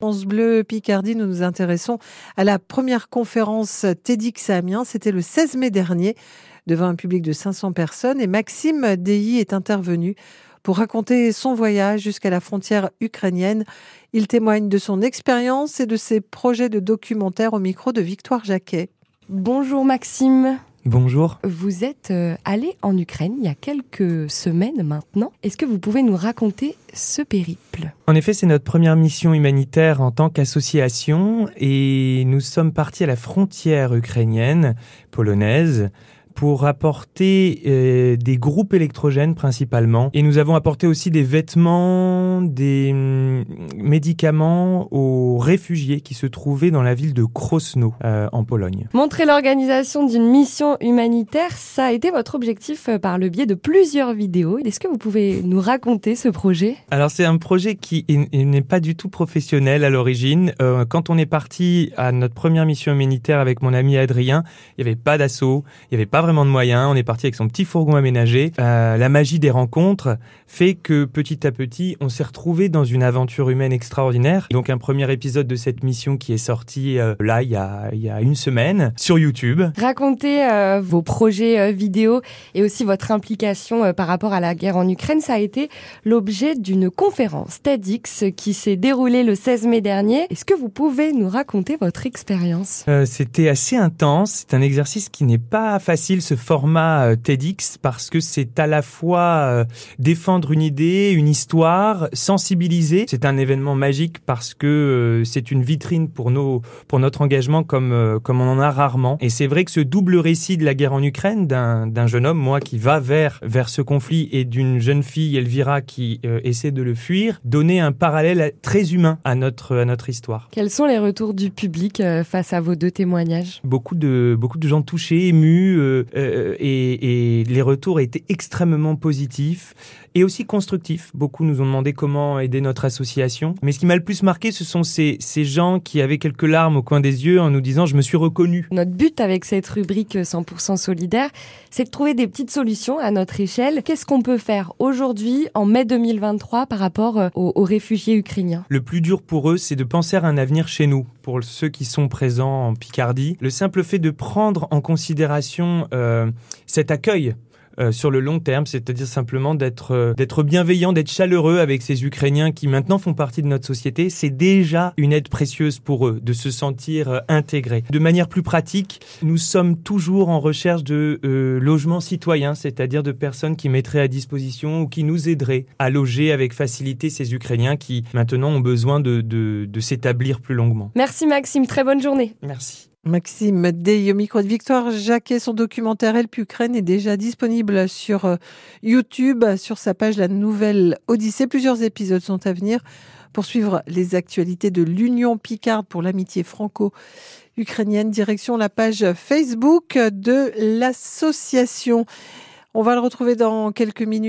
France Bleu Picardie, nous nous intéressons à la première conférence TEDx à Amiens. C'était le 16 mai dernier devant un public de 500 personnes et Maxime Deilly est intervenu pour raconter son voyage jusqu'à la frontière ukrainienne. Il témoigne de son expérience et de ses projets de documentaire au micro de Victoire Jacquet. Bonjour Maxime. Bonjour. Vous êtes euh, allé en Ukraine il y a quelques semaines maintenant. Est-ce que vous pouvez nous raconter ce périple? En effet, c'est notre première mission humanitaire en tant qu'association et nous sommes partis à la frontière ukrainienne, polonaise, pour apporter euh, des groupes électrogènes principalement. Et nous avons apporté aussi des vêtements, des hum, médicaments aux réfugiés qui se trouvaient dans la ville de Krosno euh, en Pologne. Montrer l'organisation d'une mission humanitaire, ça a été votre objectif euh, par le biais de plusieurs vidéos. Est-ce que vous pouvez nous raconter ce projet? Alors c'est un projet qui n'est pas du tout professionnel à l'origine. Quand on est parti à notre première mission humanitaire avec mon ami Adrien, il n'y avait pas d'assaut, il n'y avait pas vraiment de moyens. On est parti avec son petit fourgon aménagé. Euh, la magie des rencontres fait que petit à petit, on s'est retrouvé dans une aventure humaine extraordinaire. Donc un premier épisode de cette mission qui est sorti euh, là il y, a, il y a une semaine sur YouTube. Racontez euh, vos projets vidéo et aussi votre implication par rapport à la guerre en Ukraine. Ça a été l'objet d'une conférence TEDx qui s'est déroulée le 16 mai dernier. Est-ce que vous pouvez nous raconter votre expérience? C'était assez intense. C'est un exercice qui n'est pas facile, ce format euh, TEDx, parce que c'est à la fois euh, défendre une idée, une histoire, sensibiliser. C'est un événement magique parce que euh, c'est une vitrine pour nos, pour notre engagement comme, comme on en a rarement. Et c'est vrai que ce double récit de la guerre en Ukraine, d'un d'un jeune homme, moi, qui va vers, vers ce conflit et d'une jeune fille, Elvira, qui euh, essaie de le fuir, donnait un parallèle très humain à notre, à notre histoire. Quels sont les retours du public face à vos deux témoignages? Beaucoup de beaucoup de gens touchés, émus, euh, euh, et, et les retours étaient extrêmement positifs et aussi constructifs. Beaucoup nous ont demandé comment aider notre association. Mais ce qui m'a le plus marqué, ce sont ces, ces gens qui avaient quelques larmes au coin des yeux en nous disant je me suis reconnu. Notre but avec cette rubrique 100% solidaire, c'est de trouver des petites solutions à notre échelle. Qu'est-ce qu'on peut faire aujourd'hui, en mai 2023, par rapport euh, aux, aux réfugiés ukrainiens? Le plus dur pour eux, c'est de penser à un avenir chez nous. Pour ceux qui sont présents en Picardie, le simple fait de prendre en considération euh, cet accueil euh, sur le long terme, c'est-à-dire simplement d'être euh, d'être bienveillant, d'être chaleureux avec ces Ukrainiens qui maintenant font partie de notre société, c'est déjà une aide précieuse pour eux de se sentir euh, intégrés. De manière plus pratique, nous sommes toujours en recherche de euh, logements citoyens, c'est-à-dire de personnes qui mettraient à disposition ou qui nous aideraient à loger avec facilité ces Ukrainiens qui maintenant ont besoin de, de, de s'établir plus longuement. Merci Maxime, très bonne journée. Merci. Maxime Dey au micro de Victoire Jacquet, son documentaire Help Ukraine est déjà disponible sur euh, YouTube, sur sa page La Nouvelle Odyssée. Plusieurs épisodes sont à venir pour suivre les actualités de l'Union Picarde pour l'amitié franco-ukrainienne. Direction la page Facebook de l'association. On va le retrouver dans quelques minutes.